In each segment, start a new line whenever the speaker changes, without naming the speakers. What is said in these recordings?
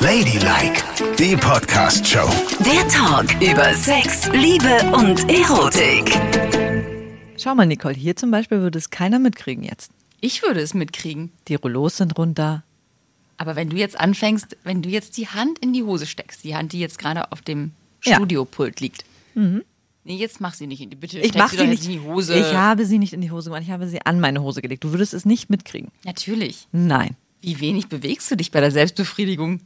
Ladylike, die Podcast-Show.
Der Talk über Sex, Liebe und Erotik.
Schau mal, Nicole, hier zum Beispiel würde es keiner mitkriegen jetzt.
Ich würde es mitkriegen.
Die Rollos sind runter.
Aber wenn du jetzt anfängst, wenn du jetzt die Hand in die Hose steckst, die Hand, die jetzt gerade auf dem
Ja.
Studiopult liegt. Nee, jetzt mach sie nicht in die, bitte
Ich
steck
mache
sie
sie nicht.
in die Hose.
Ich habe sie nicht in die Hose gemacht. Ich habe sie an meine Hose gelegt. Du würdest es nicht mitkriegen.
Natürlich.
Nein.
Wie wenig bewegst du dich bei der Selbstbefriedigung?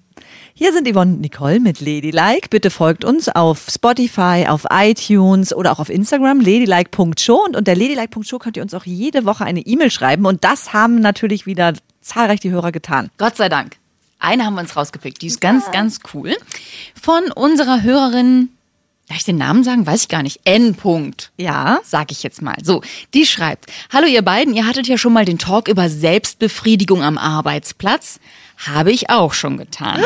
Hier sind Yvonne und Nicole mit Ladylike. Bitte folgt uns auf Spotify, auf iTunes oder auch auf Instagram, ladylike.show. Und unter ladylike.show könnt ihr uns auch jede Woche eine E-Mail schreiben. Und das haben natürlich wieder zahlreich die Hörer getan.
Gott sei Dank. Eine haben wir uns rausgepickt. Die ist ganz, ganz cool. Von unserer Hörerin, darf ich den Namen sagen? Weiß ich gar nicht. N. -Punkt.
Ja.
Sag ich jetzt mal. So, die schreibt: Hallo ihr beiden, ihr hattet ja schon mal den Talk über Selbstbefriedigung am Arbeitsplatz. Habe ich auch schon getan.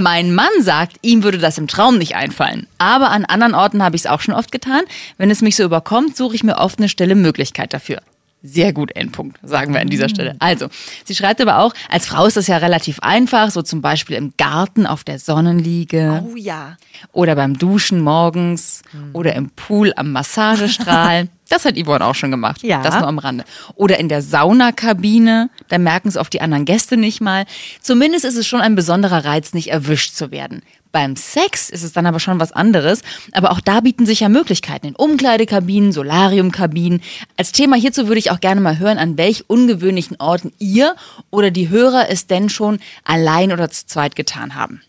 Mein Mann sagt, ihm würde das im Traum nicht einfallen. Aber an anderen Orten habe ich es auch schon oft getan. Wenn es mich so überkommt, suche ich mir oft eine stille Möglichkeit dafür. Sehr gut, Endpunkt, sagen wir an dieser Stelle. Also, sie schreibt aber auch, als Frau ist das ja relativ einfach, so zum Beispiel im Garten auf der Sonnenliege
Oh ja.
oder beim Duschen morgens oder im Pool am Massagestrahl. Das hat Yvonne auch schon gemacht.
Ja.
Das nur am Rande. Oder in der Saunakabine. Da merken es oft die anderen Gäste nicht mal. Zumindest ist es schon ein besonderer Reiz, nicht erwischt zu werden. Beim Sex ist es dann aber schon was anderes. Aber auch da bieten sich ja Möglichkeiten in Umkleidekabinen, Solariumkabinen. Als Thema hierzu würde ich auch gerne mal hören, an welch ungewöhnlichen Orten ihr oder die Hörer es denn schon allein oder zu zweit getan haben.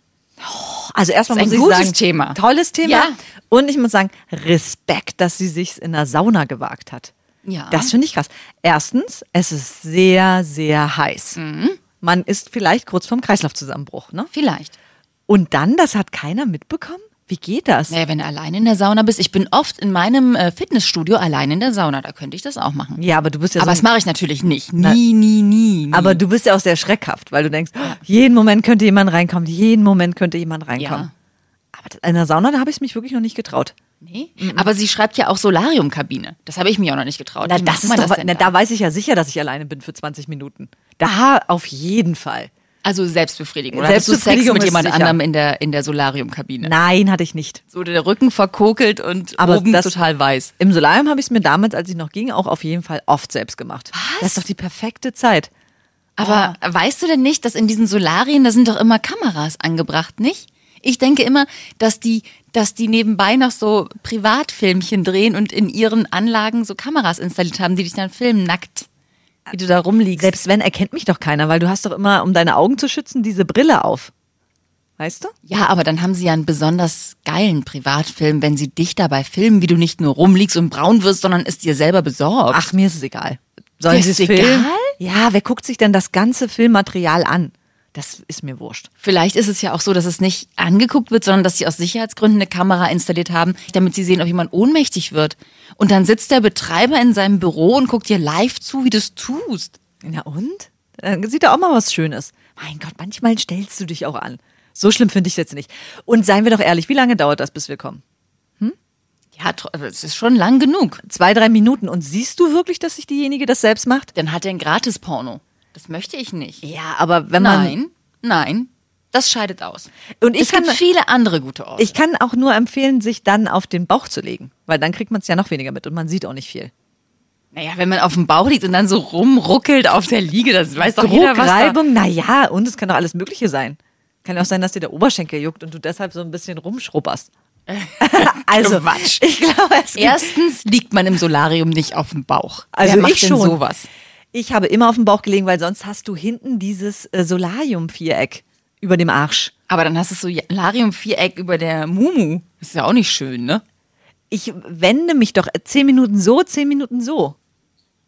Also erstmal muss
ist
ich
ein gutes
sagen,
Thema.
tolles Thema.
Ja.
Und ich muss sagen, Respekt, dass sie sich in der Sauna gewagt hat.
Ja.
Das finde ich krass. Erstens, es ist sehr, sehr heiß.
Mhm.
Man ist vielleicht kurz vorm Kreislaufzusammenbruch. Ne?
Vielleicht.
Und dann, das hat keiner mitbekommen? Wie geht das?
Naja, wenn du allein in der Sauna bist. Ich bin oft in meinem äh, Fitnessstudio allein in der Sauna. Da könnte ich das auch machen.
Ja, aber du bist ja
Aber
so
das mache ich natürlich nicht. Nie, nie, nie. nie.
Aber du bist ja auch sehr schreckhaft, weil du denkst, jeden Moment könnte jemand reinkommen, jeden Moment könnte jemand reinkommen.
Ja.
Aber in der Sauna, da habe ich es mich wirklich noch nicht getraut.
nee. Aber sie schreibt ja auch Solariumkabine. Das habe ich mir auch noch nicht getraut.
Na, das ist doch,
denn
na, da weiß ich ja sicher, dass ich alleine bin für 20 Minuten. Da auf jeden Fall.
Also Selbstbefriedigung. Oder hattest du Sex
Selbstbefriedigung
mit jemand anderem in der, in der Solariumkabine?
Nein, hatte ich nicht.
So der Rücken verkokelt und
Aber
oben
das-
total weiß.
Im Solarium habe ich es mir damals, als ich noch ging, auch auf jeden Fall oft selbst gemacht.
Was?
Das ist doch die perfekte Zeit.
Aber
Ah.
weißt du denn nicht, dass in diesen Solarien, da sind doch immer Kameras angebracht, nicht? Ich denke immer, dass die, dass die nebenbei noch so Privatfilmchen drehen und in ihren Anlagen so Kameras installiert haben, die dich dann filmen, nackt. Wie du da rumliegst.
Selbst wenn, erkennt mich doch keiner, weil du hast doch immer, um deine Augen zu schützen, diese Brille auf. Weißt du?
Ja, aber dann haben sie ja einen besonders geilen Privatfilm, wenn sie dich dabei filmen, wie du nicht nur rumliegst und braun wirst, sondern es dir selber besorgt.
Ach, mir ist es egal. Sollen sie
ist
es
egal?
filmen? Ja, wer guckt sich denn das ganze Filmmaterial an? Das ist mir wurscht.
Vielleicht ist es ja auch so, dass es nicht angeguckt wird, sondern dass sie aus Sicherheitsgründen eine Kamera installiert haben, damit sie sehen, ob jemand ohnmächtig wird. Und dann sitzt der Betreiber in seinem Büro und guckt dir live zu, wie du es tust.
Na und? Dann sieht er auch mal was Schönes. Mein Gott, manchmal stellst du dich auch an. So schlimm finde ich es jetzt nicht. Und seien wir doch ehrlich, wie lange dauert das, bis wir kommen?
Ja, tr- aber es ist schon lang genug.
Zwei, drei Minuten. Und siehst du wirklich, dass sich diejenige das selbst macht?
Dann hat er ein Gratis-Porno. Das möchte ich nicht.
Ja, aber wenn man.
Nein, nein, das scheidet aus.
Und ich
es
kann-
gibt viele andere gute Orte.
Ich kann auch nur empfehlen, sich dann auf den Bauch zu legen. Weil dann kriegt man es ja noch weniger mit und man sieht auch nicht viel.
naja, wenn man auf dem Bauch liegt und dann so rumruckelt auf der Liege, das weiß doch jeder, was da...
Druckreibung, naja, und es kann doch alles Mögliche sein. Kann ja auch sein, dass dir der Oberschenkel juckt und du deshalb so ein bisschen rumschrubberst. also,
Quatsch.
ich glaube, es gibt
Erstens liegt man im Solarium nicht auf dem Bauch.
Also
Wer macht
ich
denn
schon.
sowas?
Ich habe immer auf dem Bauch gelegen, weil sonst hast du hinten dieses äh, Solarium-Viereck über dem Arsch.
Aber dann hast du so Solarium-Viereck über der Mumu. Das ist ja auch nicht schön, ne?
Ich wende mich doch zehn Minuten so, zehn Minuten so.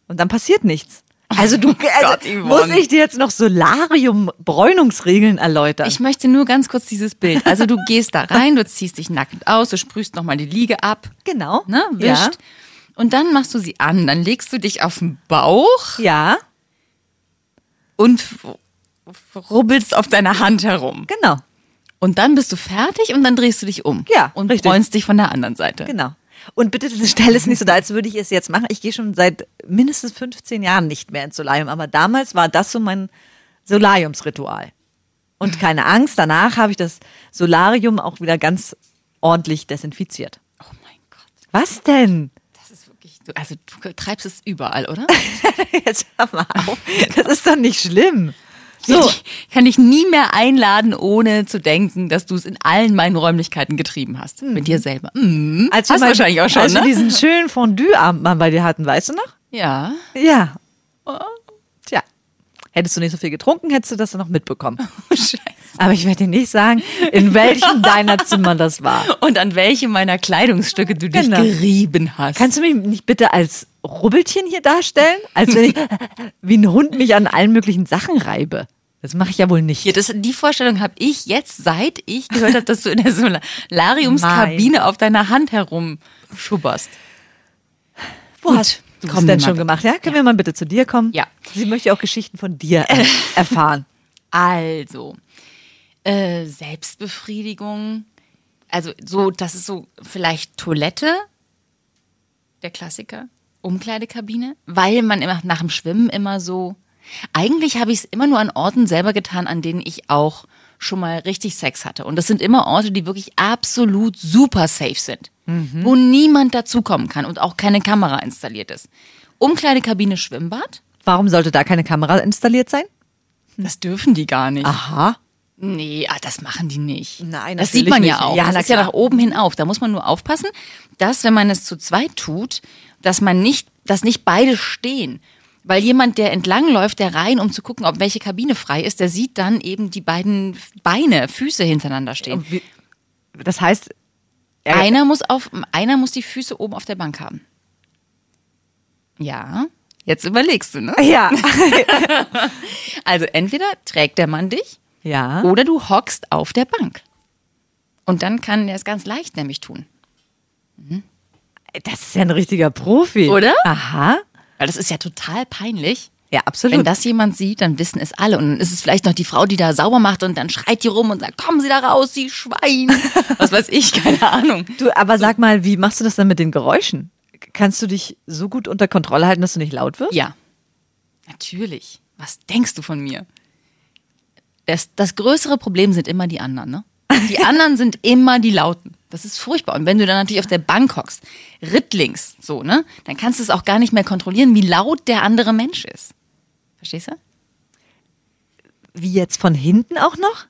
Und dann passiert nichts. Also du,
Gott,
also,
Yvonne.
muss ich dir jetzt noch Solarium-Bräunungsregeln erläutern?
Ich möchte nur ganz kurz dieses Bild. Also du gehst da rein, du ziehst dich nackend aus, du sprühst nochmal die Liege ab,
genau.
ne? Wischt. Und dann machst du sie an. Dann legst du dich auf den Bauch
Ja,
und rubbelst auf deiner Hand herum.
genau.
Und dann bist du fertig und dann drehst du dich um.
Ja,
Und
richtig.
bräunst dich von der anderen Seite.
Genau. Und bitte stell es nicht so da, als würde ich es jetzt machen. Ich gehe schon seit mindestens 15 Jahren nicht mehr ins Solarium, aber damals war das so mein Solariumsritual. Und keine Angst, danach habe ich das Solarium auch wieder ganz ordentlich desinfiziert.
Oh mein Gott.
Was denn?
Wirklich, du, also du treibst es überall, oder?
Jetzt hör mal auf. Das ist doch nicht schlimm. So,
Ich kann dich nie mehr einladen, ohne zu denken, dass du es in allen meinen Räumlichkeiten getrieben hast. Mit dir selber. Mhm.
als
hast du wahrscheinlich auch schon,
als wir
ne?
diesen schönen Fondue-Abend mal bei dir hatten, weißt du noch?
Ja.
Ja. Tja. Hättest du nicht so viel getrunken, hättest du das dann noch mitbekommen.
Oh, Scheiße.
Aber ich werde dir nicht sagen, in welchem deiner Zimmer das war.
Und an welche meiner Kleidungsstücke du dich
Genau.
gerieben hast.
Kannst du mich nicht bitte als Rubbeltier hier darstellen? Als wenn ich wie ein Hund mich an allen möglichen Sachen reibe. Das mache ich ja wohl nicht.
Hier, das, die Vorstellung habe ich jetzt, seit ich gehört habe, dass du in der Solariumskabine auf deiner Hand herumschubberst.
Wo
Gut,
hast du
komm
es denn schon gemacht? Ja, können wir mal bitte zu dir kommen?
Ja.
Sie möchte auch Geschichten von dir äh, erfahren.
Also, äh, Selbstbefriedigung. Also, so, das ist so vielleicht Toilette, der Klassiker, Umkleidekabine, weil man immer nach dem Schwimmen immer so. Eigentlich habe ich es immer nur an Orten selber getan, an denen ich auch schon mal richtig Sex hatte. Und das sind immer Orte, die wirklich absolut super safe sind, wo niemand dazukommen kann und auch keine Kamera installiert ist. Umkleidekabine, Schwimmbad,
Warum sollte da keine Kamera installiert sein?
das dürfen die gar nicht.
Aha.
Nee, ah, das machen die nicht.
Nein,
das sieht man ja
nicht.
auch.
Ja,
das ist ja nach oben hin auf. Da muss man nur aufpassen, dass wenn man es zu zweit tut, dass man nicht, dass nicht beide stehen. Weil jemand, der entlang läuft, der rein, um zu gucken, ob welche Kabine frei ist, der sieht dann eben die beiden Beine, Füße hintereinander stehen.
Das heißt, er-
Einer muss auf, einer muss die Füße oben auf der Bank haben. Ja, jetzt überlegst du, ne?
ja.
Also entweder trägt der Mann dich
ja.
Oder du hockst auf der Bank. Und dann kann er es ganz leicht nämlich tun.
Das ist ja ein richtiger Profi.
Oder?
Aha.
Weil das ist ja total peinlich.
Ja, absolut.
Wenn das jemand sieht, dann wissen es alle. Und dann ist es vielleicht noch die Frau, die da sauber macht und dann schreit die rum und sagt, kommen Sie da raus, Sie Schwein. Was weiß ich, keine Ahnung.
du, aber sag mal, wie machst du das dann mit den Geräuschen? Kannst du dich so gut unter Kontrolle halten, dass du nicht laut wirst?
Ja, natürlich. Was denkst du von mir? Das, das größere Problem sind immer die anderen, ne? Die anderen sind immer die Lauten. Das ist furchtbar. Und wenn du dann natürlich auf der Bank hockst, rittlings, so, ne? Dann kannst du es auch gar nicht mehr kontrollieren, wie laut der andere Mensch ist. Verstehst du?
Wie jetzt von hinten auch noch?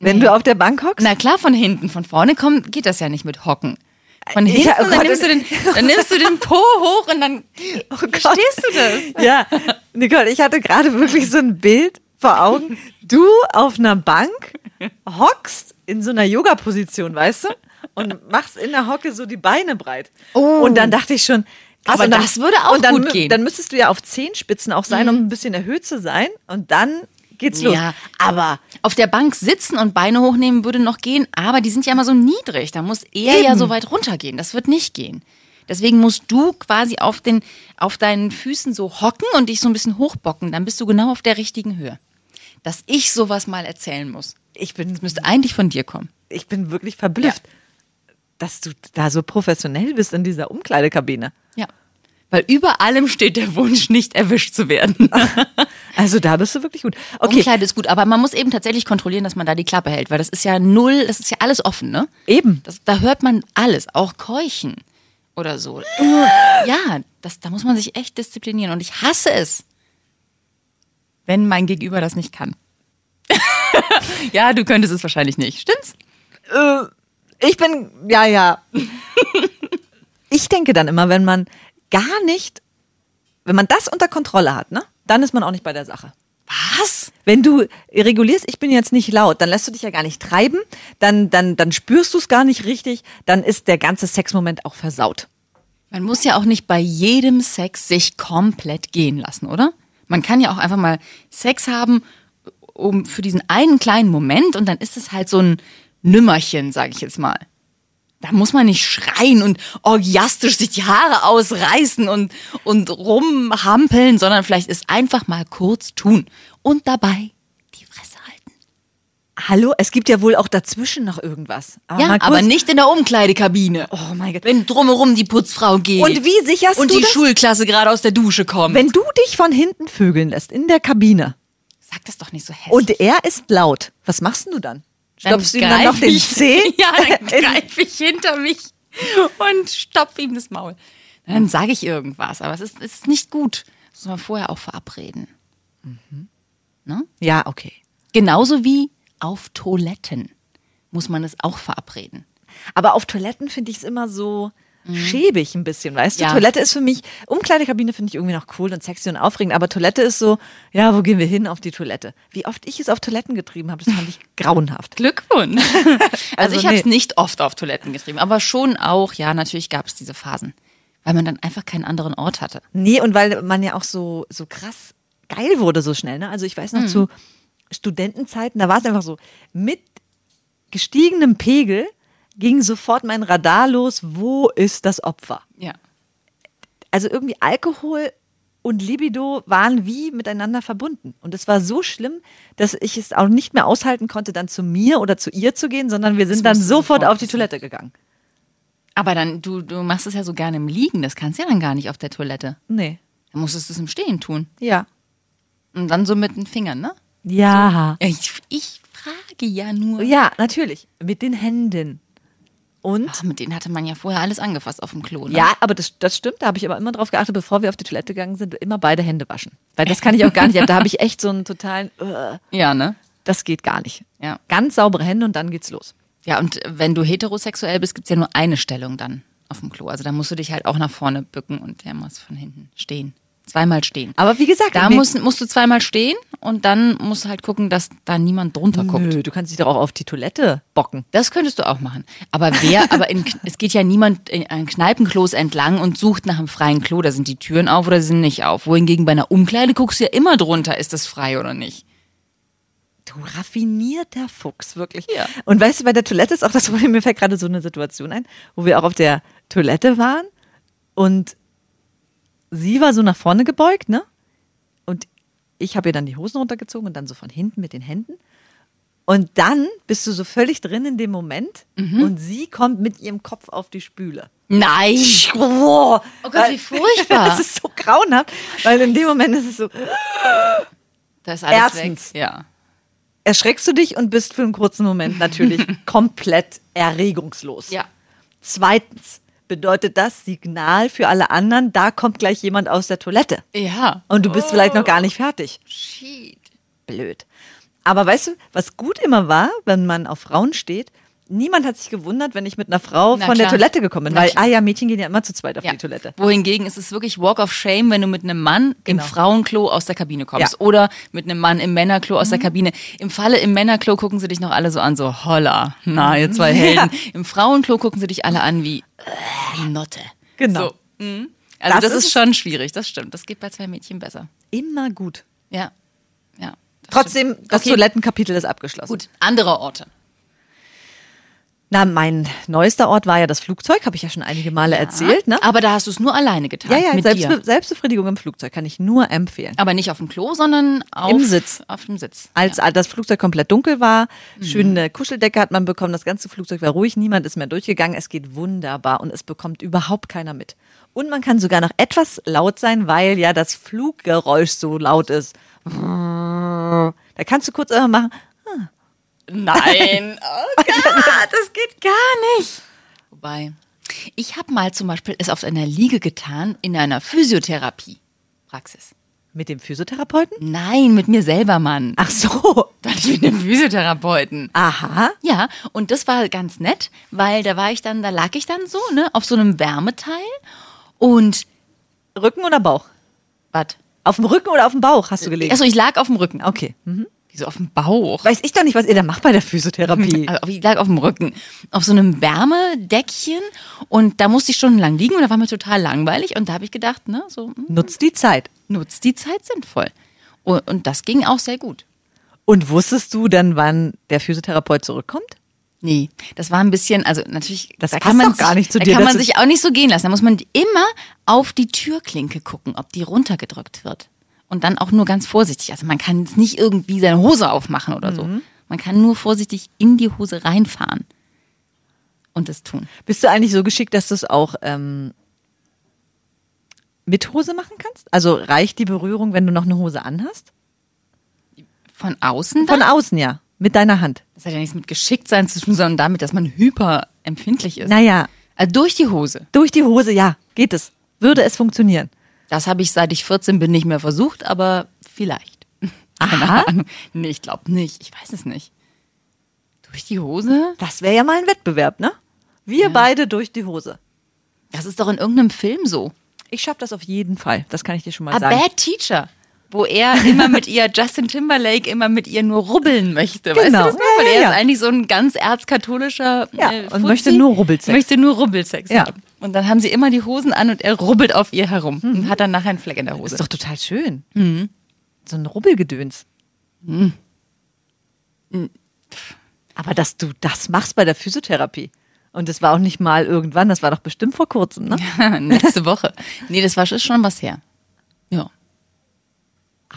Wenn du auf der Bank hockst?
Na klar, von hinten. Von vorne kommt, geht das ja nicht mit Hocken. Von
Ja,
hinten,
oh
dann,
Gott,
nimmst du den, dann nimmst du den Po hoch und dann.
Oh.
Verstehst du das?
Ja, Nicole, ich hatte gerade wirklich so ein Bild vor Augen. Du auf einer Bank hockst in so einer Yoga-Position, weißt du? Und machst in der Hocke so die Beine breit.
Oh.
Und dann dachte ich schon, krass,
Aber
dann,
das würde auch
dann,
gut gehen. Mhm.
Dann müsstest du ja auf Zehenspitzen auch sein, um ein bisschen erhöht zu sein. Und dann geht's los.
Ja, aber auf der Bank sitzen und Beine hochnehmen würde noch gehen, aber die sind ja immer so niedrig. Da muss er ja
Eben.
so weit runtergehen. Das wird nicht gehen. Deswegen musst du quasi auf, den, auf deinen Füßen so hocken und dich so ein bisschen hochbocken. Dann bist du genau auf der richtigen Höhe. Dass ich sowas mal erzählen muss.
Ich bin,
Das müsste eigentlich von dir kommen.
ich bin wirklich verblüfft, dass du da so professionell bist in dieser Umkleidekabine.
Ja. Weil über allem steht der Wunsch, nicht erwischt zu werden.
Also da bist du wirklich gut. Okay,
Umkleide ist gut, aber man muss eben tatsächlich kontrollieren, dass man da die Klappe hält, weil das ist ja null, das ist ja alles offen, ne?
eben.
Das, da hört man alles, auch Keuchen oder so. Ja, das, da muss man sich echt disziplinieren und ich hasse es, wenn mein Gegenüber das nicht kann. ja, du könntest es wahrscheinlich nicht, stimmt's?
Äh, ich bin, ja, ja. ich denke dann immer, wenn man gar nicht, wenn man das unter Kontrolle hat, ne, dann ist man auch nicht bei der Sache.
Was?
Wenn du regulierst, ich bin jetzt nicht laut, dann lässt du dich ja gar nicht treiben, dann, dann, dann spürst du es gar nicht richtig, dann ist der ganze Sexmoment auch versaut.
Man muss ja auch nicht bei jedem Sex sich komplett gehen lassen, oder? Man kann ja auch einfach mal Sex haben, um für diesen einen kleinen Moment und dann ist es halt so ein Nümmerchen, sage ich jetzt mal. Da muss man nicht schreien und orgiastisch sich die Haare ausreißen und, und rumhampeln, sondern vielleicht ist einfach mal kurz tun und dabei die Fresse halten.
Hallo, es gibt ja wohl auch dazwischen noch irgendwas.
ja,
mal kurz-
aber nicht in der Umkleidekabine.
Oh mein Gott.
Wenn drumherum die Putzfrau geht.
Und wie sicherst
und
du
die
das?
Schulklasse gerade aus der Dusche kommt.
Wenn du dich von hinten vögeln lässt in der Kabine,
Sag das doch nicht so hässlich.
Und er ist laut. Was machst du dann? Stopfst du ihm dann noch den Zeh?
Ja, dann greife ich hinter mich und stopfe ihm das Maul. Dann sage ich irgendwas, aber es ist, es ist nicht gut. Das muss man vorher auch verabreden. Ne?
Ja, okay.
Genauso wie auf Toiletten muss man es auch verabreden.
Aber auf Toiletten finde ich es immer so schäbig ein bisschen, weißt du?
Mhm. Ja.
Toilette ist für mich, Umkleidekabine finde ich irgendwie noch cool und sexy und aufregend, aber Toilette ist so, ja, wo gehen wir hin? Auf die Toilette. Wie oft ich es auf Toiletten getrieben habe, das fand ich grauenhaft.
Glückwunsch. Also,
Also
ich habe es
nee.
nicht oft auf Toiletten getrieben, aber schon auch, ja, natürlich gab es diese Phasen, weil man dann einfach keinen anderen Ort hatte.
Nee, und weil man ja auch so, so krass geil wurde so schnell. Ne? Also ich weiß noch zu Studentenzeiten, da war es einfach so, mit gestiegenem Pegel ging sofort mein Radar los, wo ist das Opfer?
Ja.
Also irgendwie Alkohol und Libido waren wie miteinander verbunden. Und es war so schlimm, dass ich es auch nicht mehr aushalten konnte, dann zu mir oder zu ihr zu gehen, sondern wir sind dann
musste
sofort
sofort
auf die Toilette gegangen.
Aber dann, du, du machst es ja so gerne im Liegen, das kannst du ja dann gar nicht auf der Toilette.
Nee.
Dann musstest du es im Stehen tun.
Ja.
Und dann so mit den Fingern, ne?
Ja.
Ja, Ich, ich frage ja nur.
Ja, natürlich. Mit den Händen. Und?
Ach, mit denen hatte man ja vorher alles angefasst auf dem Klo. Ne?
Ja, aber das, das stimmt. Da habe ich aber immer drauf geachtet, bevor wir auf die Toilette gegangen sind, immer beide Hände waschen. Weil das kann ich auch gar nicht. Da habe ich echt so einen totalen, äh,
Ja, ne?
das geht gar nicht.
Ja.
Ganz saubere Hände und dann geht's los.
Ja, und wenn du heterosexuell bist, gibt's ja nur eine Stellung dann auf dem Klo. Also da musst du dich halt auch nach vorne bücken und der muss von hinten stehen. Zweimal stehen.
Aber wie gesagt,
da musst, musst du zweimal stehen und dann musst du halt gucken, dass da niemand drunter guckt.
Nö, du kannst dich doch auch auf die Toilette bocken.
Das könntest du auch machen. Aber wer, aber in, es geht ja niemand in, an Kneipenklos entlang und sucht nach einem freien Klo. Da sind die Türen auf oder sind nicht auf. Wohingegen bei einer Umkleide guckst du ja immer drunter, ist das frei oder nicht.
Du raffinierter Fuchs, wirklich.
Ja.
Und weißt du, bei der Toilette ist auch das Problem, mir fällt gerade so eine Situation ein, wo wir auch auf der Toilette waren und sie war so nach vorne gebeugt, ne? Und ich habe ihr dann die Hosen runtergezogen und dann so von hinten mit den Händen. Und dann bist du so völlig drin in dem Moment
Mhm.
und sie kommt mit ihrem Kopf auf die Spüle.
Nein!
Oh,
Gott, wie furchtbar.
Das ist so grauenhaft, weil in dem Moment ist es so,
Da ist alles
Erstens.
weg. Ja.
erschreckst du dich und bist für einen kurzen Moment natürlich komplett erregungslos.
Ja.
Zweitens bedeutet das Signal für alle anderen, da kommt gleich jemand aus der Toilette.
Ja.
Und du bist vielleicht noch gar nicht fertig.
Shit.
Blöd. Aber weißt du, was gut immer war, wenn man auf Frauen steht, niemand hat sich gewundert, wenn ich mit einer Frau
Na
von der
klar.
Toilette gekommen bin.
Na
Weil,
klar.
ah ja, Mädchen gehen ja immer zu zweit auf
Ja.
die Toilette.
Wohingegen ist es wirklich Walk of Shame, wenn du mit einem Mann
Genau.
im Frauenklo aus der Kabine kommst
Ja.
oder mit einem Mann im Männerklo aus der Kabine. Im Falle im Männerklo gucken sie dich noch alle so an, so holla, na, ihr zwei Helden. Im Frauenklo gucken sie dich alle an wie äh, Notte.
Genau.
So, mhm. Also das,
Das
ist
ist-
schon schwierig, das stimmt. Das geht bei zwei Mädchen besser.
Immer gut.
Ja. Ja. das
Trotzdem, das
Okay,
Toilettenkapitel ist abgeschlossen.
Gut, andere Orte.
Na, mein neuester Ort war ja das Flugzeug, habe ich ja schon einige Male erzählt, ne?
Aber da hast du es nur alleine getan.
Ja, ja,
mit
Selbstbe
dir.
Selbstbefriedigung im Flugzeug kann ich nur empfehlen.
Aber nicht auf dem Klo, sondern auf,
Im Sitz.
Auf dem Sitz.
Als das Flugzeug komplett dunkel war, schöne Kuscheldecke hat man bekommen, das ganze Flugzeug war ruhig, niemand ist mehr durchgegangen, es geht wunderbar und es bekommt überhaupt keiner mit. Und man kann sogar noch etwas laut sein, weil ja das Fluggeräusch so laut ist. Da kannst du kurz immer machen,
Nein, oh Gott, das geht gar nicht. Wobei, ich habe mal zum Beispiel es auf einer Liege getan in einer Physiotherapie-Praxis.
mit dem Physiotherapeuten?
Nein, mit mir selber, Mann.
Ach so.
Da hatte ich mit einem Physiotherapeuten.
Aha.
Ja, und das war ganz nett, weil da war ich dann, da lag ich dann so, ne, auf so einem Wärmeteil und
Rücken oder Bauch?
was?
Auf dem Rücken oder auf dem Bauch hast du gelegen?
Achso, ich lag auf dem Rücken.
Okay. Mhm.
Wieso auf dem Bauch?
Weiß ich doch nicht, was ihr da macht bei der Physiotherapie.
Also ich lag auf dem Rücken, auf so einem Wärmedeckchen und da musste ich stundenlang liegen und da war mir total langweilig und da habe ich gedacht, ne, so hm,
Nutzt die Zeit.
nutzt die Zeit sinnvoll. Und, und das ging auch sehr gut.
Und wusstest du dann, wann der Physiotherapeut zurückkommt?
Nee, das war ein bisschen, also natürlich,
Das
da kann man
doch gar nicht zu
da
dir,
kann
dass
man sich auch nicht so gehen lassen. Da muss man immer auf die Türklinke gucken, ob die runtergedrückt wird. Und dann auch nur ganz vorsichtig. Also man kann jetzt nicht irgendwie seine Hose aufmachen oder so.
Mhm.
Man kann nur vorsichtig in die Hose reinfahren und es tun.
Bist du eigentlich so geschickt, dass du es auch ähm, mit Hose machen kannst? Also reicht die Berührung, wenn du noch eine Hose anhast?
Von außen
Von
dann?
außen, ja. Mit deiner Hand.
Das hat ja nichts mit Geschicktsein zu tun, sondern damit, dass man hyperempfindlich ist.
Naja,
Also durch die Hose.
durch die Hose, ja, geht es. Würde es funktionieren.
Das habe ich seit ich 14 bin nicht mehr versucht, aber vielleicht. Keine
Aha.
Ahnung. Nee, ich glaube nicht. Ich weiß es nicht. Durch die Hose?
Das wäre ja mal ein Wettbewerb, ne? Wir beide durch die Hose.
Das ist doch in irgendeinem Film so.
Ich schaffe das auf jeden Fall. Das kann ich dir schon mal
A
sagen.
Bad Teacher. Wo er immer mit ihr, Justin Timberlake, immer mit ihr nur rubbeln möchte. Weißt
Genau.
du das noch? Weil
Ja,
er
ja.
ist eigentlich so ein ganz erzkatholischer
Ja,
äh,
und möchte nur Rubbelsex.
Möchte nur Rubbelsex
Ja.
haben. Und dann haben sie immer die Hosen an und er rubbelt auf ihr herum und hat dann nachher einen Fleck in der Hose.
Ist doch total schön. So ein Rubbelgedöns. Aber dass du das machst bei der Physiotherapie. Und das war auch nicht mal irgendwann, das war doch bestimmt vor kurzem, ne?
Letzte Woche. Nee, das war schon was her. Ja.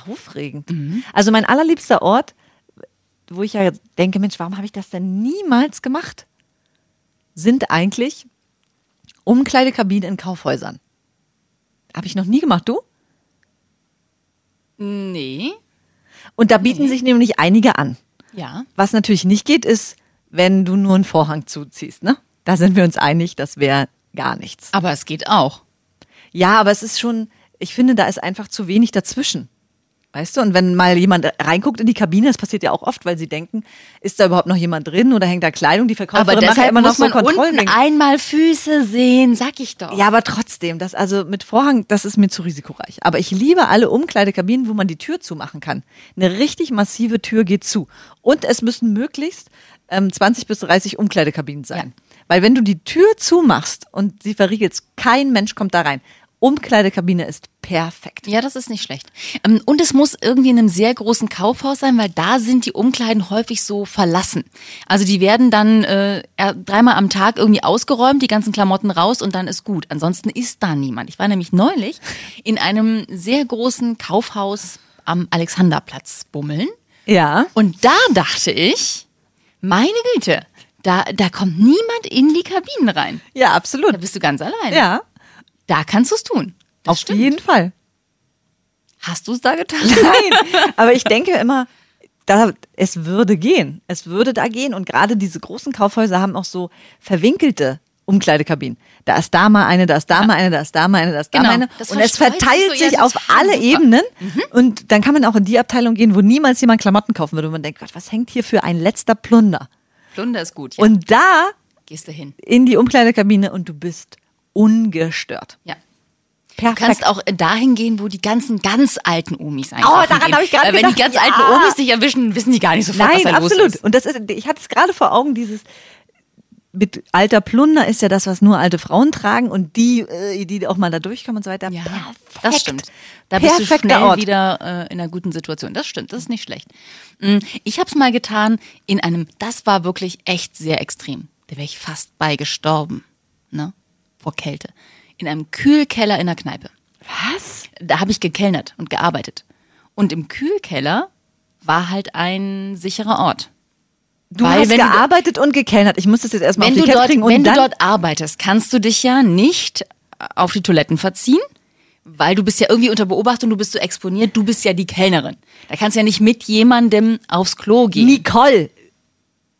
Aufregend. Also mein allerliebster Ort, wo ich ja denke, Mensch, warum habe ich das denn niemals gemacht? Sind eigentlich Umkleidekabinen in Kaufhäusern. Habe ich noch nie gemacht, du?
Nee.
Und da bieten sich nämlich einige an.
Ja.
Was natürlich nicht geht, ist, wenn du nur einen Vorhang zuziehst, ne? Da sind wir uns einig, das wäre gar nichts.
Aber es geht auch.
Ja, aber es ist schon, ich finde, da ist einfach zu wenig dazwischen. Weißt du, und wenn mal jemand reinguckt in die Kabine, das passiert ja auch oft, weil sie denken, ist da überhaupt noch jemand drin oder hängt da Kleidung? Die Verkäuferin
Aber
macht ja
deshalb
immer noch
muss
so
man unten
Kontrollen.
einmal Füße sehen, sag ich doch.
Ja, aber trotzdem, das also mit Vorhang, das ist mir zu risikoreich. Aber ich liebe alle Umkleidekabinen, wo man die Tür zumachen kann. Eine richtig massive Tür geht zu. Und es müssen möglichst ähm, 20 bis 30 Umkleidekabinen sein. Weil wenn du die Tür zumachst und sie verriegelt, kein Mensch kommt da rein. Umkleidekabine ist perfekt.
Ja, das ist nicht schlecht. Ähm, Und es muss irgendwie in einem sehr großen Kaufhaus sein, weil da sind die Umkleiden häufig so verlassen. Also die werden dann äh, dreimal am Tag irgendwie ausgeräumt, die ganzen Klamotten raus und dann ist gut. Ansonsten ist da niemand. Ich war nämlich neulich in einem sehr großen Kaufhaus am Alexanderplatz bummeln
Ja.
und da dachte ich, meine Güte, da, da kommt niemand in die Kabinen rein.
Ja,
Da
absolut.
bist du ganz allein.
Ja,
Da kannst du es tun. Das
auf
stimmt.
jeden Fall.
Hast du es da getan?
Nein, aber ich denke immer, da, es würde gehen. Es würde da gehen. Und gerade diese großen Kaufhäuser haben auch so verwinkelte Umkleidekabinen. Da ist da mal eine, da ist da mal eine, da ist da mal eine, da ist da
Genau.
mal eine.
Das
Und es verteilt
so, ja,
sich auf
total
alle
super.
Ebenen. Und dann kann man auch in die Abteilung gehen, wo niemals jemand Klamotten kaufen würde. Und man denkt, Gott, was hängt hier für ein letzter Plunder?
Plunder ist gut. Ja.
Und da
gehst du hin.
in die Umkleidekabine und du bist ungestört.
Ja. Du
Perfekt.
kannst auch dahin gehen, wo die ganzen ganz alten Omis einkaufen
Oh, daran
gehen.
hab ich gerade
Weil Wenn die
gedacht,
ganz
ja.
alten Omis dich erwischen, wissen die gar nicht sofort, was
Nein,
da los
absolut.
ist.
Und das ist, ich hatte es gerade vor Augen, dieses mit alter Plunder ist ja das, was nur alte Frauen tragen und die, äh, die auch mal da durchkommen und so weiter.
Ja,
Perfekt.
das stimmt. Da bist du
Perfekter
schnell
Ort.
wieder äh, in einer guten Situation. Das stimmt, das ist nicht schlecht. Mm, Ich habe es mal getan in einem, das war wirklich echt sehr extrem. Da wäre ich fast bei gestorben, ne? Vor Kälte. In einem Kühlkeller in der Kneipe.
Was?
Da habe ich gekellnert und gearbeitet. Und im Kühlkeller war halt ein sicherer Ort.
Du
Weil
hast
wenn du-
gearbeitet und gekellnert. Ich muss das jetzt erstmal auf die
dort,
kriegen und
wenn du dort arbeitest, kannst du dich ja nicht auf die Toiletten verziehen, weil du bist ja irgendwie unter Beobachtung, du bist so exponiert, du bist ja die Kellnerin. Da kannst du ja nicht mit jemandem aufs Klo gehen.
Nicole,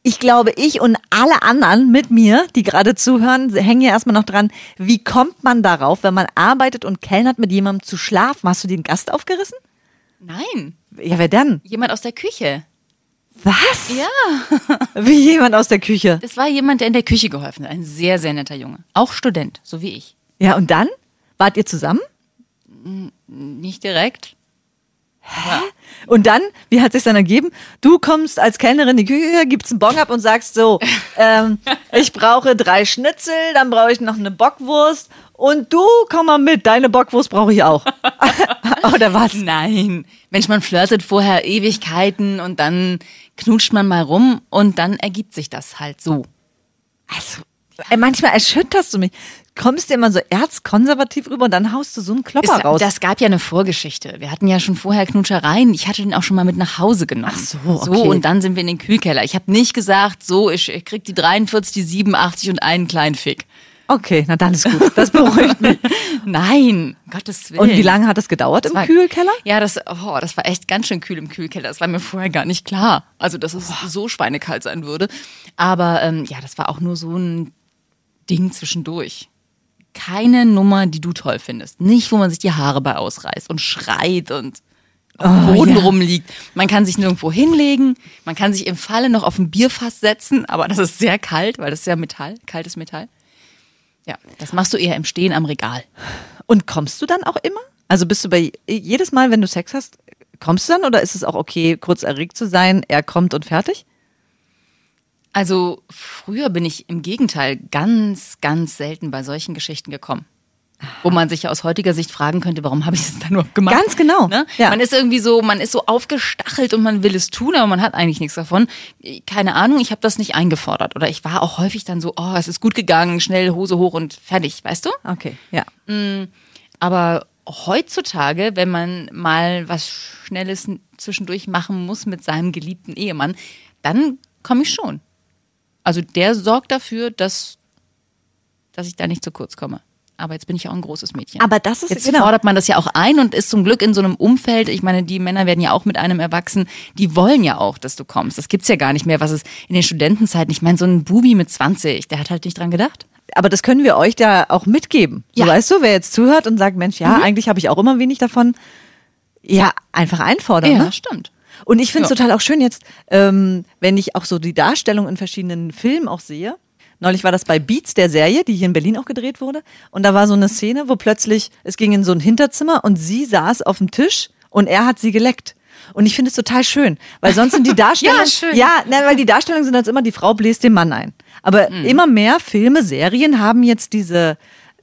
ich glaube, ich und alle anderen mit mir, die gerade zuhören, hängen ja erstmal noch dran. Wie kommt man darauf, wenn man arbeitet und kellnert mit jemandem zu schlafen? Hast du den Gast aufgerissen?
Nein,
Ja, wer denn?
jemand aus der Küche.
Was?
Ja,
Wie jemand aus der Küche.
das war jemand, der in der Küche geholfen hat. Ein sehr, sehr netter Junge. Auch Student, so wie ich.
Ja, und dann? Wart ihr zusammen?
Nicht direkt.
Und dann, wie hat sich dann ergeben? Du kommst als Kellnerin in die Küche, gibst einen Bon ab und sagst so, ähm, ich brauche drei Schnitzel, dann brauche ich noch eine Bockwurst und du komm mal mit, deine Bockwurst brauche ich auch. Oder was?
Nein. Mensch, man flirtet vorher Ewigkeiten und dann knutscht man mal rum und dann ergibt sich das halt so.
Also, ey, manchmal erschütterst du mich. Kommst dir immer so erzkonservativ rüber und dann haust du so einen Klopper
Es,
raus.
das gab ja eine Vorgeschichte. Wir hatten ja schon vorher Knutschereien. Ich hatte den auch schon mal mit nach Hause genommen.
Ach so,
So,
okay.
und dann sind wir in den Kühlkeller. Ich habe nicht gesagt, so, ich, ich krieg die 43, die 87 und einen kleinen Fick.
Okay, na dann ist gut. Das beruhigt mich.
Nein, Gottes Willen.
Und wie lange hat das gedauert im
war-
Kühlkeller?
Ja, das, oh, das war echt ganz schön kühl im Kühlkeller. Das war mir vorher gar nicht klar. Also, dass es so schweinekalt sein würde. Aber ähm, ja, das war auch nur so ein Ding zwischendurch. Keine Nummer, die du toll findest. Nicht, wo man sich die Haare bei ausreißt und schreit und auf dem Boden
ja.
rumliegt. Man kann sich nirgendwo hinlegen. Man kann sich im Falle noch auf ein Bierfass setzen, aber das ist sehr kalt, weil das ist ja Metall, kaltes Metall. Ja, das machst du eher im Stehen am Regal.
Und kommst du dann auch immer? Also bist du bei jedes Mal, wenn du Sex hast, kommst du dann oder ist es auch okay, kurz erregt zu sein, er kommt und fertig?
Also früher bin ich im Gegenteil ganz, ganz selten bei solchen Geschichten gekommen. Wo man sich ja aus heutiger Sicht fragen könnte, warum habe ich das dann überhaupt gemacht?
Ganz genau,
Ne?
ja.
Man ist irgendwie so, man ist so aufgestachelt und man will es tun, aber man hat eigentlich nichts davon. Keine Ahnung, ich habe das nicht eingefordert. Oder ich war auch häufig dann so, oh, es ist gut gegangen, schnell Hose hoch und fertig, weißt du?
Okay, ja.
Aber heutzutage, wenn man mal was Schnelles zwischendurch machen muss mit seinem geliebten Ehemann, dann komme ich schon. Also der sorgt dafür, dass, dass ich da nicht zu kurz komme. Aber jetzt bin ich auch ein großes Mädchen.
Aber das ist-
jetzt
genau.
fordert man das ja auch ein und ist zum Glück in so einem Umfeld. Ich meine, die Männer werden ja auch mit einem erwachsen. Die wollen ja auch, dass du kommst. Das gibt's ja gar nicht mehr, was es in den Studentenzeiten. Ich meine, so ein Bubi mit 20, der hat halt nicht dran gedacht.
Aber das können wir euch da auch mitgeben. So,
Ja. Mhm.
weißt du, wer jetzt zuhört und sagt, Mensch, ja, eigentlich habe ich auch immer wenig davon. Ja, einfach einfordern.
Ja,
ne?
stimmt.
Und ich finde es
Ja.
total auch schön jetzt, ähm, wenn ich auch so die Darstellung in verschiedenen Filmen auch sehe. Neulich war das bei Beats, der Serie, die hier in Berlin auch gedreht wurde. Und da war so eine Szene, wo plötzlich, es ging in so ein Hinterzimmer und sie saß auf dem Tisch und er hat sie geleckt. Und ich finde es total schön, weil sonst sind die Darstellungen,
Ja, schön.
ja, ne, weil die Darstellungen sind als immer, die Frau bläst dem Mann ein. Aber
Mhm.
immer mehr Filme, Serien haben jetzt diese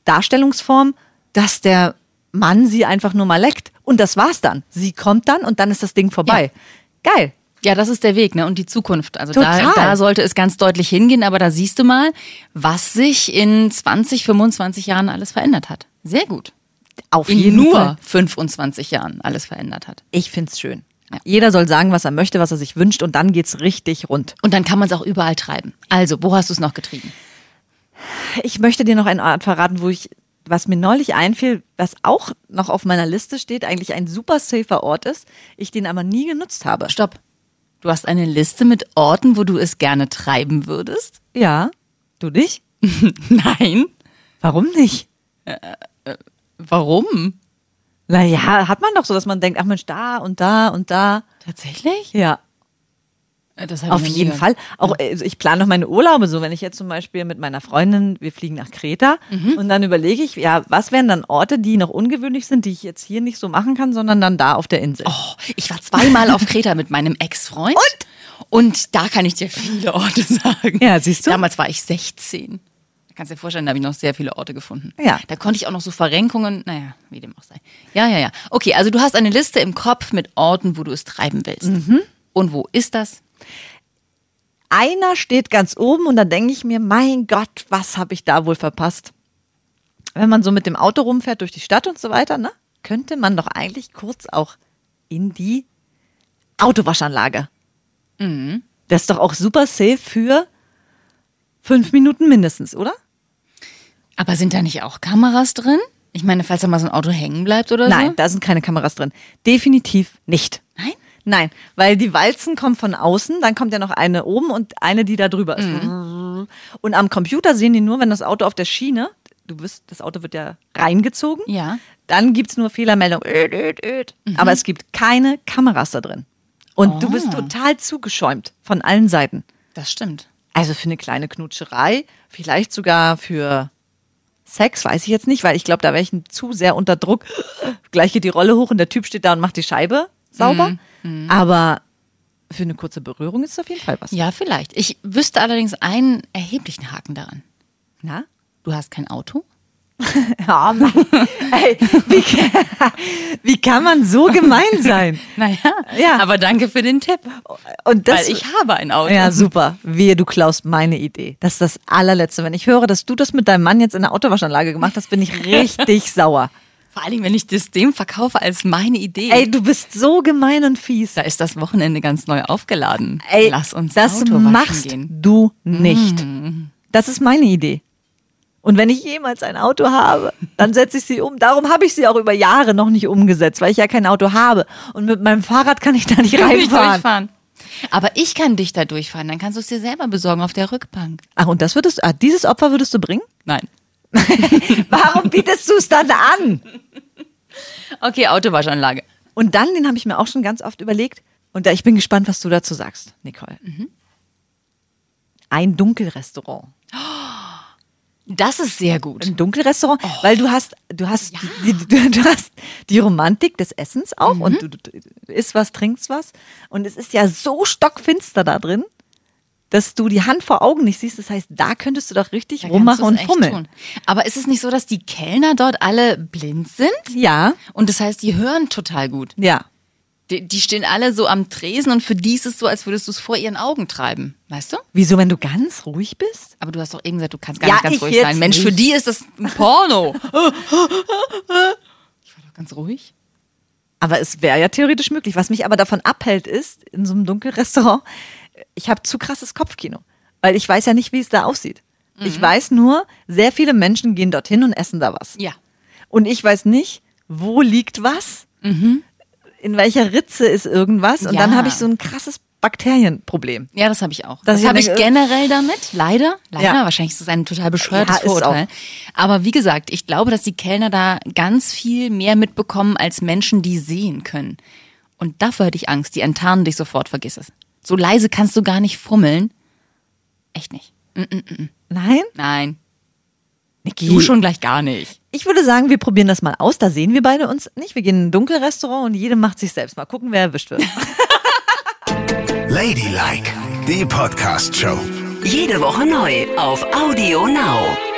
Darstellungsform, dass der Mann sie einfach nur mal leckt. Und das war's dann. Sie kommt dann und dann ist das Ding vorbei. Geil.
Ja, das ist der Weg, ne? Und die Zukunft. Also da, da sollte es ganz deutlich hingehen, aber da siehst du mal, was sich in 20, 25 Jahren alles verändert hat. Sehr gut.
Auf
In
jeden
nur
Fall.
25 Jahren alles verändert hat.
Ich find's schön.
Ja.
Jeder soll sagen, was er möchte, was er sich wünscht und dann geht's richtig rund.
Und dann kann man es auch überall treiben. Also, wo hast du es noch getrieben?
Ich möchte dir noch eine Art verraten, wo ich, was mir neulich einfiel, was auch noch auf meiner Liste steht, eigentlich ein super safer Ort ist, ich den aber nie genutzt habe.
Stopp. Du hast eine Liste mit Orten, wo du es gerne treiben würdest?
Ja, du nicht?
Nein.
Warum nicht?
Warum?
Naja, hat man doch so, dass man denkt, ach Mensch, da und da und da.
Tatsächlich?
Ja,
Äh, Das hab ich
auf jeden
gehört.
Fall. Auch also ich plane noch meine Urlaube so, wenn ich jetzt zum Beispiel mit meiner Freundin, wir fliegen nach Kreta und dann überlege ich, ja, was wären dann Orte, die noch ungewöhnlich sind, die ich jetzt hier nicht so machen kann, sondern dann da auf der Insel.
Oh, ich war zweimal auf Kreta mit meinem Ex-Freund. Und? Und da kann ich dir viele Orte sagen.
Ja, siehst du?
Damals war ich 16. Da kannst du dir vorstellen, da habe ich noch sehr viele Orte gefunden.
Ja.
Da konnte ich auch noch so Verrenkungen, naja, wie dem auch sei. Ja, ja, ja. Okay, also du hast eine Liste im Kopf mit Orten, wo du es treiben willst. Und wo ist das?
Einer steht ganz oben und da denke ich mir, mein Gott, was habe ich da wohl verpasst? Wenn man so mit dem Auto rumfährt durch die Stadt und so weiter, ne, könnte man doch eigentlich kurz auch in die Autowaschanlage. Das ist doch auch super safe für fünf Minuten mindestens, oder?
Aber sind da nicht auch Kameras drin? Ich meine, falls da mal so ein Auto hängen bleibt oder
Nein,
so?
da sind keine Kameras drin. Definitiv nicht.
Nein?
Nein, weil die Walzen kommen von außen, dann kommt ja noch eine oben und eine, die da drüber ist.
Mhm.
Und am Computer sehen die nur, wenn das Auto auf der Schiene, du wirst, das Auto wird ja reingezogen,
Ja.
dann gibt's nur Fehlermeldung. Öd, öd, öd.
Mhm.
Aber es gibt keine Kameras da drin. Und du
Oh.
bist total zugeschäumt von allen Seiten.
Das stimmt.
Also für eine kleine Knutscherei, vielleicht sogar für Sex, weiß ich jetzt nicht, weil ich glaube, da wäre ich zu sehr unter Druck. Gleich geht die Rolle hoch und der Typ steht da und macht die Scheibe sauber.
Mhm.
Aber für eine kurze Berührung ist es auf jeden Fall was.
Ja, vielleicht. Ich wüsste allerdings einen erheblichen Haken daran.
Na?
Du hast kein Auto?
Ja, Mann. Ey, wie, wie kann man so gemein sein?
Naja,
Ja.
aber danke für den Tipp.
Und das,
weil ich habe ein Auto.
Ja, super. Wehe, du klaust meine Idee. Das ist das allerletzte. Wenn ich höre, dass du das mit deinem Mann jetzt in der Autowaschanlage gemacht hast, bin ich richtig sauer.
Vor allem, wenn ich das dem verkaufe als meine Idee.
Ey, du bist so gemein und fies.
da ist das Wochenende ganz neu aufgeladen.
Ey,
Lass uns
das
Auto
machst
gehen.
du nicht. Das ist meine Idee. Und wenn ich jemals ein Auto habe, dann setze ich sie um. Darum habe ich sie auch über Jahre noch nicht umgesetzt, weil ich ja kein Auto habe. Und mit meinem Fahrrad kann ich da nicht reinfahren.
durchfahren. Aber ich kann dich da durchfahren, dann kannst du es dir selber besorgen auf der Rückbank.
Ach, und das würdest ah, dieses Opfer würdest du bringen?
Nein.
Warum bietest du es dann an?
Okay, Autowaschanlage.
Und dann, den habe ich mir auch schon ganz oft überlegt. Und da, ich bin gespannt, was du dazu sagst, Nicole. Ein Dunkelrestaurant.
Das ist sehr gut.
Ein Dunkelrestaurant, weil du hast, du hast, die, die, du, du hast die Romantik des Essens auch und du, du, du isst was, trinkst was. Und es ist ja so stockfinster da drin, dass du die Hand vor Augen nicht siehst. Das heißt, da könntest du doch richtig
Da
rummachen und fummeln.
tun. Aber ist es nicht so, dass die Kellner dort alle blind sind?
Ja,
Und das heißt, die hören total gut.
ja.
Die, die stehen alle so am Tresen und für die ist es so, als würdest du es vor ihren Augen treiben. Weißt du?
Wieso, wenn du ganz ruhig bist?
Aber du hast doch eben gesagt, du kannst gar
Ja,
nicht ganz ruhig sein. Mensch, für
nicht.
die ist das ein Porno. ich war doch ganz ruhig.
Aber es wäre ja theoretisch möglich. Was mich aber davon abhält, ist, in so einem Dunkelrestaurant, ich habe zu krasses Kopfkino. Weil ich weiß ja nicht, wie es da aussieht. Ich weiß nur, sehr viele Menschen gehen dorthin und essen da was.
Ja.
Und ich weiß nicht, wo liegt was, in welcher Ritze ist irgendwas. Und
Ja.
dann habe ich so ein krasses Bakterienproblem.
Ja, das habe ich auch. Das,
ich
habe ich generell damit. Leider. Leider.
Ja.
Wahrscheinlich ist das ein total bescheuertes
Ja,
Vorurteil. Aber wie gesagt, ich glaube, dass die Kellner da ganz viel mehr mitbekommen als Menschen, die sehen können. Und davor hätte ich Angst. Die enttarnen dich sofort, vergiss es. So leise kannst du gar nicht fummeln. Echt nicht.
Nein?
Nein.
Niki.
Du schon gleich gar nicht.
Ich würde sagen, wir probieren das mal aus. Da sehen wir beide uns nicht. Wir gehen in ein Dunkelrestaurant und jede macht sich selbst. Mal gucken, wer erwischt wird.
Ladylike, die Podcast-Show.
Jede Woche neu auf Audio Now.